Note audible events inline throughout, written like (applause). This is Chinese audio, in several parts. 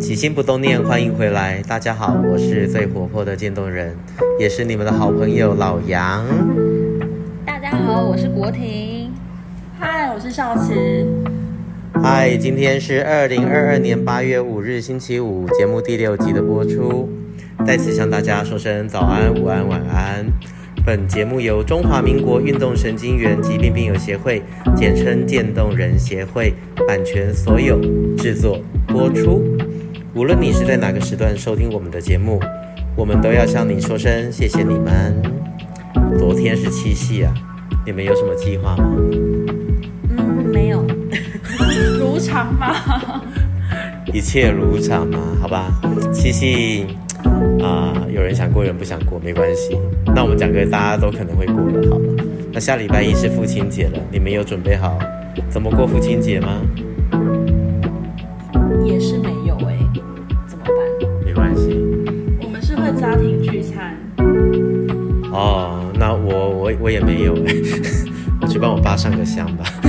起心不动念，欢迎回来。大家好，我是最活泼的渐冻人，也是你们的好朋友老杨。大家好，我是国婷。嗨，我是少慈。嗨，今天是二零二二年八月五日星期五，节目第六集的播出。再次向大家说声早安、午安、晚安。本节目由中华民国运动神经元疾病病友协会，简称渐冻人协会，版权所有，制作播出。无论你是在哪个时段收听我们的节目，我们都要向你说声谢谢你们。昨天是七夕啊，你们有什么计划吗？嗯，没有。(laughs) 如常吗？(laughs) 一切如常嘛，好吧。七夕啊、呃，有人想过，有人不想过，没关系。那我们讲个大家都可能会过的，好了。那下礼拜一是父亲节了，你们有准备好怎么过父亲节吗？也是我也没有，(laughs) 我去帮我爸上个香吧。(laughs)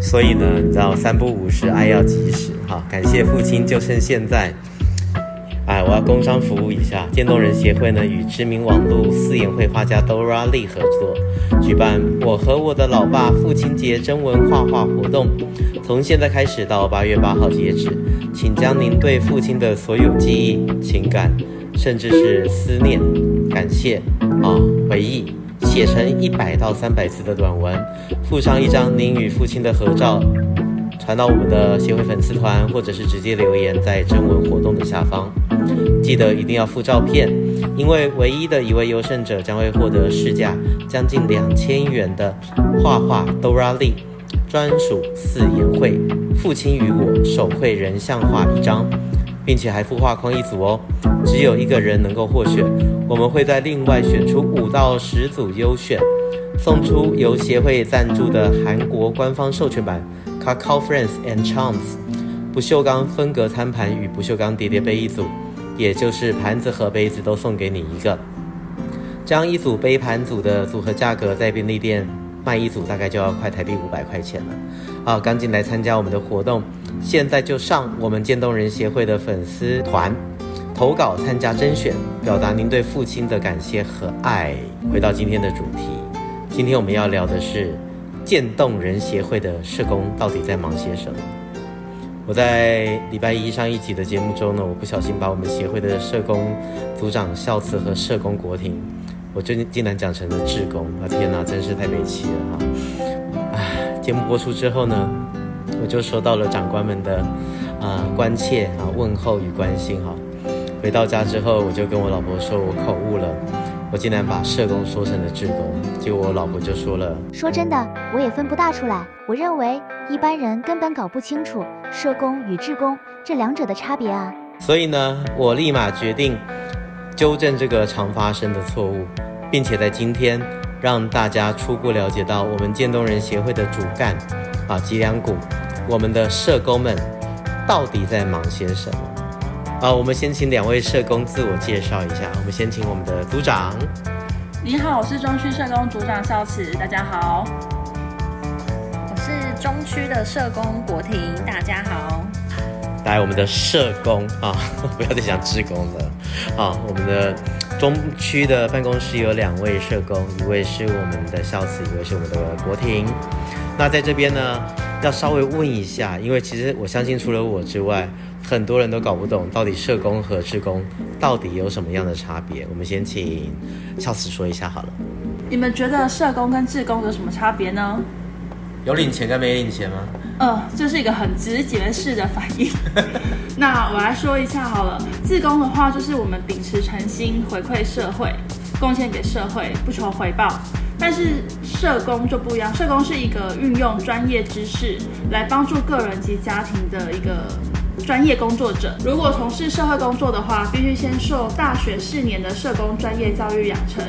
所以呢，你知道三不五时，爱要及时，哈，感谢父亲，就趁现在。哎，我要工商服务一下，渐冻人协会呢与知名网络四眼绘画家 Dora Lee 合作，举办我和我的老爸父亲节征文画画活动，从现在开始到八月八号截止，请将您对父亲的所有记忆、情感，甚至是思念、感谢啊、回忆，写成一百到三百字的短文，附上一张您与父亲的合照。传到我们的协会粉丝团，或者是直接留言在征文活动的下方。记得一定要附照片，因为唯一的一位优胜者将会获得市价将近两千元的画画 Dora Lee 专属四眼会父亲与我手绘人像画一张，并且还附画框一组哦。只有一个人能够获选，我们会在另外选出五到十组优选，送出由协会赞助的韩国官方授权版。Kakao Friends and Charms 不锈钢分隔餐盘与不锈钢叠叠杯一组，也就是盘子和杯子都送给你一个。这样一组杯盘组的组合价格在便利店卖一组大概就要快台币五百块钱了。好，赶紧来参加我们的活动，现在就上我们渐冻人协会的粉丝团投稿参加甄选，表达您对父亲的感谢和爱。回到今天的主题，今天我们要聊的是。渐冻人协会的社工到底在忙些什么？我在礼拜一上一集的节目中呢，我不小心把我们协会的社工组长孝慈和社工国婷，我最近竟然讲成了志工，啊天哪，真是太悲戚了哈！唉，节目播出之后呢，(laughs) 我就收到了长官们的啊、呃、关切啊问候与关心哈。回到家之后，我就跟我老婆说，我口误了。我竟然把社工说成了志工，结果我老婆就说了：“说真的，我也分不大出来。我认为一般人根本搞不清楚社工与志工这两者的差别啊。”所以呢，我立马决定纠正这个常发生的错误，并且在今天让大家初步了解到我们渐冻人协会的主干啊脊梁骨，我们的社工们到底在忙些什么。好，我们先请两位社工自我介绍一下。我们先请我们的组长。你好，我是中区社工组长孝慈，大家好。我是中区的社工国婷，大家好。来，我们的社工啊，(laughs) 不要再讲志工了。啊，我们的中区的办公室有两位社工，一位是我们的孝慈，一位是我们的国婷。那在这边呢，要稍微问一下，因为其实我相信除了我之外。很多人都搞不懂到底社工和志工到底有什么样的差别。我们先请孝慈说一下好了。你们觉得社工跟志工有什么差别呢？有领钱跟没领钱吗？呃，这是一个很直觉式的反应。(laughs) 那我来说一下好了。志工的话，就是我们秉持诚心回馈社会，贡献给社会，不求回报。但是社工就不一样，社工是一个运用专业知识来帮助个人及家庭的一个。专业工作者如果从事社会工作的话，必须先受大学四年的社工专业教育养成，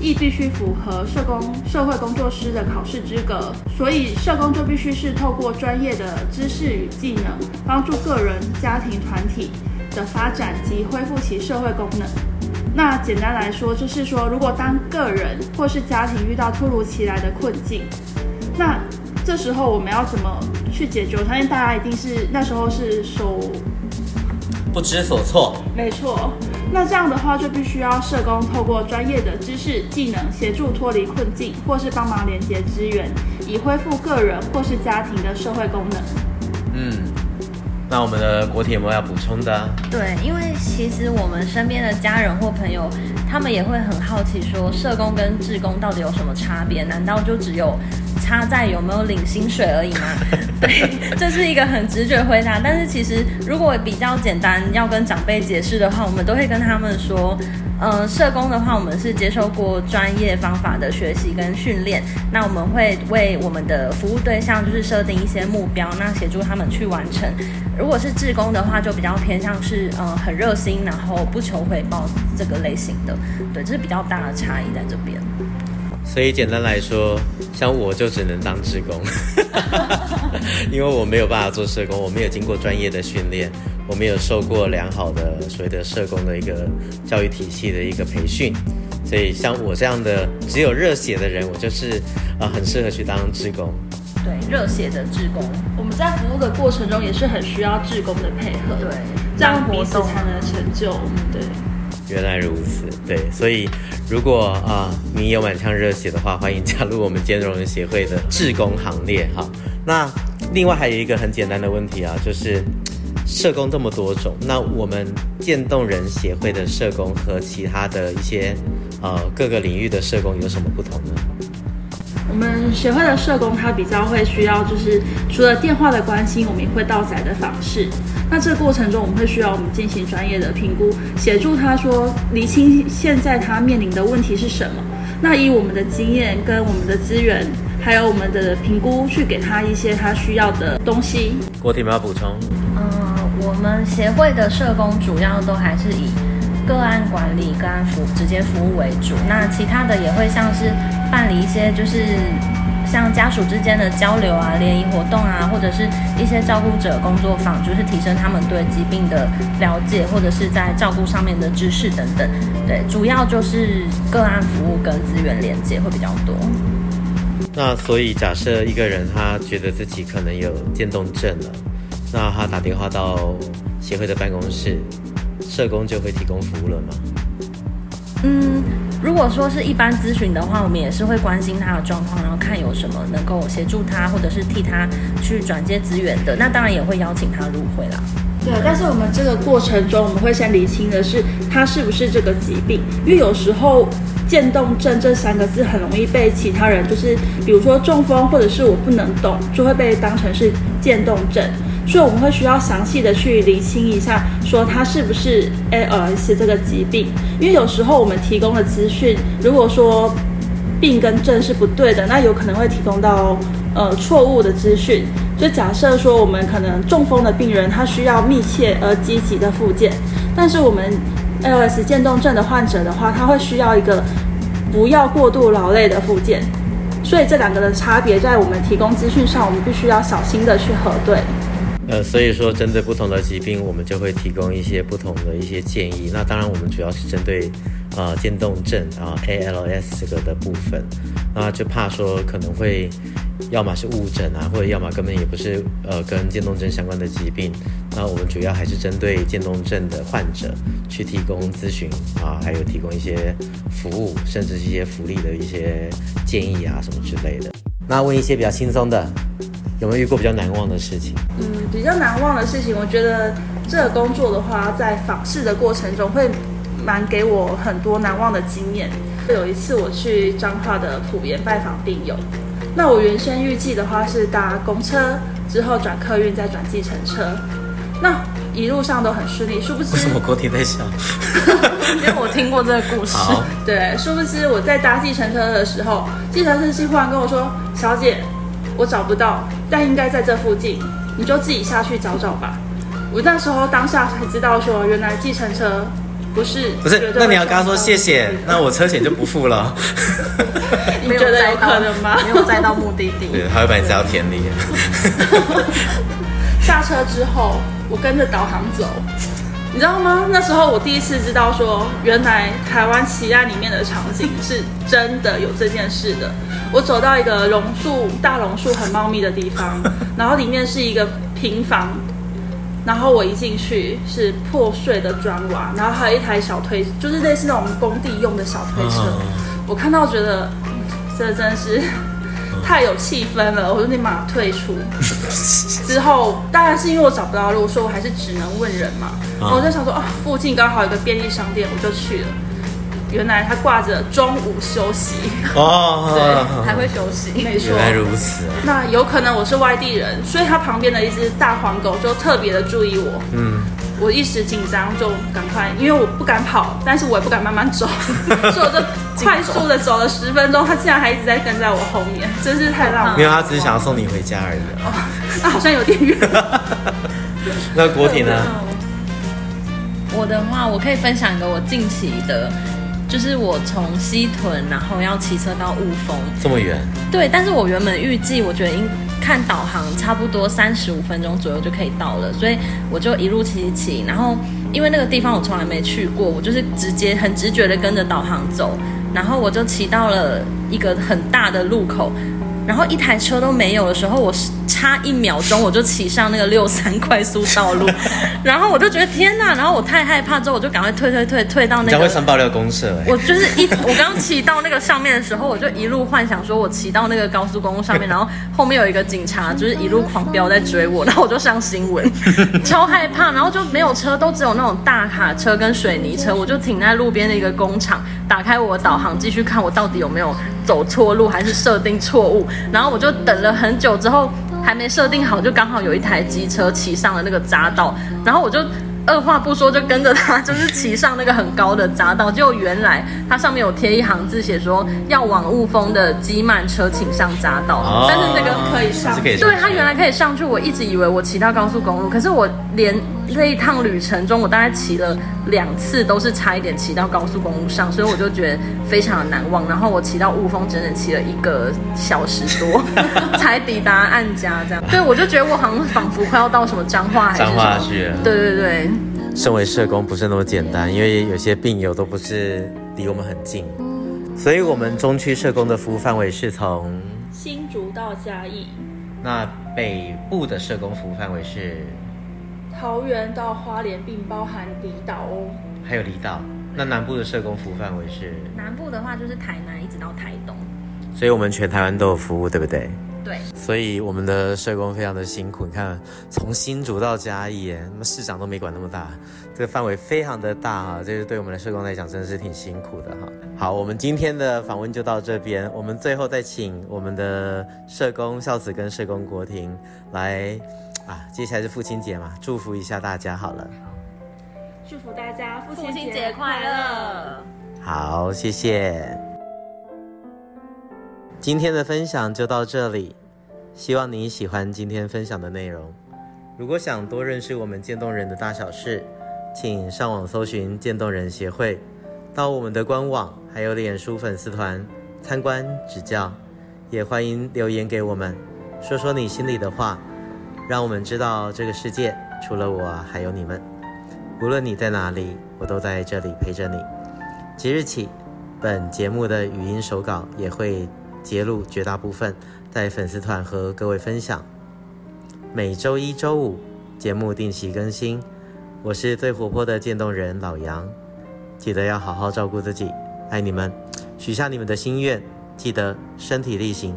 亦必须符合社工社会工作师的考试资格。所以，社工就必须是透过专业的知识与技能，帮助个人、家庭、团体的发展及恢复其社会功能。那简单来说，就是说，如果当个人或是家庭遇到突如其来的困境，那这时候我们要怎么去解决。我相信大家一定是那时候是手不知所措。没错，那这样的话就必须要社工透过专业的知识技能协助脱离困境，或是帮忙连接资源，以恢复个人或是家庭的社会功能。嗯。那我们的国铁有没有要补充的？对，因为其实我们身边的家人或朋友，他们也会很好奇，说社工跟志工到底有什么差别？难道就只有差在有没有领薪水而已吗？(laughs) 对，这是一个很直觉回答。但是其实如果比较简单，要跟长辈解释的话，我们都会跟他们说。呃，社工的话，我们是接受过专业方法的学习跟训练。那我们会为我们的服务对象，就是设定一些目标，那协助他们去完成。如果是志工的话，就比较偏向是呃很热心，然后不求回报这个类型的。对，这是比较大的差异在这边。所以简单来说，像我就只能当职工，(laughs) 因为我没有办法做社工，我没有经过专业的训练。我没有受过良好的所谓的社工的一个教育体系的一个培训，所以像我这样的只有热血的人，我就是啊、呃、很适合去当职工。对，热血的志工，我们在服务的过程中也是很需要志工的配合，对，这样彼此才能成就。对，原来如此，对，所以如果啊、你有满腔热血的话，欢迎加入我们渐冻人协会的志工行列哈。那另外还有一个很简单的问题啊，就是。社工这么多种，那我们渐冻人协会的社工和其他的一些呃各个领域的社工有什么不同呢？我们协会的社工他比较会需要，就是除了电话的关心，我们也会到宅的访视。那这个过程中，我们会需要我们进行专业的评估，协助他说厘清现在他面临的问题是什么。那以我们的经验跟我们的资源，还有我们的评估，去给他一些他需要的东西。国婷有没有补充？嗯。我们协会的社工主要都还是以个案管理、个案服直接服务为主，那其他的也会像是办理一些就是像家属之间的交流啊、联谊活动啊，或者是一些照顾者工作坊，就是提升他们对疾病的了解，或者是在照顾上面的知识等等。对，主要就是个案服务跟资源连接会比较多。那所以假设一个人他觉得自己可能有渐冻症了。那他打电话到协会的办公室，社工就会提供服务了吗？嗯，如果说是一般咨询的话，我们也是会关心他的状况，然后看有什么能够协助他，或者是替他去转接资源的。那当然也会邀请他入会啦。对，但是我们这个过程中，我们会先厘清的是他是不是这个疾病，因为有时候渐冻症这三个字很容易被其他人就是，比如说中风或者是我不能动，就会被当成是渐冻症。所以我们会需要详细的去厘清一下，说他是不是 ALS 这个疾病，因为有时候我们提供的资讯，如果说病跟症是不对的，那有可能会提供到呃错误的资讯。就假设说我们可能中风的病人，他需要密切而积极的复健，但是我们 ALS 渐冻症的患者的话，他会需要一个不要过度劳累的复健。所以这两个的差别，在我们提供资讯上，我们必须要小心的去核对。呃，所以说针对不同的疾病，我们就会提供一些不同的一些建议。那当然，我们主要是针对呃渐冻症啊 ALS 这个的部分，那就怕说可能会要么是误诊啊，或者要么根本也不是呃跟渐冻症相关的疾病。那我们主要还是针对渐冻症的患者去提供咨询啊，还有提供一些服务，甚至是一些福利的一些建议啊什么之类的。那问一些比较轻松的。有没有遇过比较难忘的事情？嗯，比较难忘的事情，我觉得这个工作的话，在访视的过程中会蛮给我很多难忘的经验。有一次我去彰化的普盐拜访病友，那我原先预计的话是搭公车，之后转客运，再转计程车，那一路上都很顺利。殊不知，为什么在笑？因为我听过这个故事。好对，殊不知我在搭计程车的时候，计程车司机忽然跟我说：“小姐。”我找不到，但应该在这附近，你就自己下去找找吧。我那时候当下才知道说，原来计程车不是不是。那你要跟他说谢谢，那我车钱就不付了。(laughs) 你觉得有可能吗？没有载到目的地。对，他会把你载到田里。(laughs) 下车之后，我跟着导航走，你知道吗？那时候我第一次知道说，原来台湾奇案里面的场景是真的有这件事的。我走到一个榕树大榕树很茂密的地方，(laughs) 然后里面是一个平房，然后我一进去是破碎的砖瓦，然后还有一台小推，就是类似那种工地用的小推车。我看到觉得，这真的是。太有气氛了，我就立马退出。(laughs) 之后当然是因为我找不到路，所以我还是只能问人嘛。啊、我就想说，啊，附近刚好有个便利商店，我就去了。原来他挂着中午休息哦，(laughs) 对，还会休息。没错，原来如此。那有可能我是外地人，所以他旁边的一只大黄狗就特别的注意我。嗯。我一时紧张，就赶快，因为我不敢跑，但是我也不敢慢慢走，(laughs) 所以我就快速的走了十分钟。他竟然还一直在跟在我后面，真是太浪漫了。没有，他只是想要送你回家而已。哦，那好像有点远。(laughs) 那国婷呢？我的话，我可以分享一个我近期的，就是我从西屯，然后要骑车到雾峰，这么远？对，但是我原本预计，我觉得应。看导航，差不多三十五分钟左右就可以到了，所以我就一路骑骑，然后因为那个地方我从来没去过，我就是直接很直觉的跟着导航走，然后我就骑到了一个很大的路口，然后一台车都没有的时候，我是。差一秒钟我就骑上那个六三快速道路，(laughs) 然后我就觉得天呐！然后我太害怕，之后我就赶快退退退退到那个。将会上爆料公社哎！我就是一我刚骑到那个上面的时候，我就一路幻想说我骑到那个高速公路上面，(laughs) 然后后面有一个警察就是一路狂飙在追我，然后我就上新闻，(laughs) 超害怕。然后就没有车，都只有那种大卡车跟水泥车，我就停在路边的一个工厂，打开我的导航继续看我到底有没有走错路还是设定错误。然后我就等了很久之后。还没设定好，就刚好有一台机车骑上了那个匝道，然后我就二话不说就跟着他，就是骑上那个很高的匝道。结果原来它上面有贴一行字，写说要往雾峰的机慢车请上匝道，哦、但是那个可以上，对，它原来可以上去。我一直以为我骑到高速公路，可是我连这一趟旅程中，我大概骑了两次，都是差一点骑到高速公路上，所以我就觉得非常的难忘。然后我骑到雾峰，整整骑了一个小时多 (laughs) 才抵达岸家，这样。对，我就觉得我好像仿佛快要到什么彰化还是什么，彰化去了。对对对。身为社工不是那么简单，因为有些病友都不是离我们很近，所以我们中区社工的服务范围是从新竹到嘉义。那北部的社工服务范围是桃园到花莲，并包含离岛哦。还有离岛。那南部的社工服务范围是？南部的话就是台南一直到台东。所以我们全台湾都有服务，对不对？对，所以我们的社工非常的辛苦。你看，从新竹到嘉义，那么市长都没管那么大，这个范围非常的大哈。这个对我们的社工来讲，真的是挺辛苦的哈。好，我们今天的访问就到这边。我们最后再请我们的社工孝子跟社工国婷来啊，接下来是父亲节嘛，祝福一下大家好了。祝福大家父亲节，节快乐。好，谢谢。今天的分享就到这里，希望你喜欢今天分享的内容。如果想多认识我们渐冻人的大小事，请上网搜寻渐冻人协会，到我们的官网还有脸书粉丝团参观指教。也欢迎留言给我们，说说你心里的话，让我们知道这个世界除了我还有你们。无论你在哪里，我都在这里陪着你。即日起，本节目的语音手稿也会。节录绝大部分在粉丝团和各位分享。每周一、周五节目定期更新。我是最活泼的渐冻人老杨，记得要好好照顾自己，爱你们，许下你们的心愿，记得身体力行，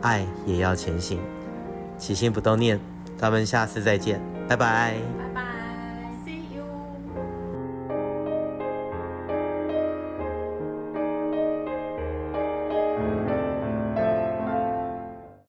爱也要前行，起心不冻念。咱们下次再见，拜拜。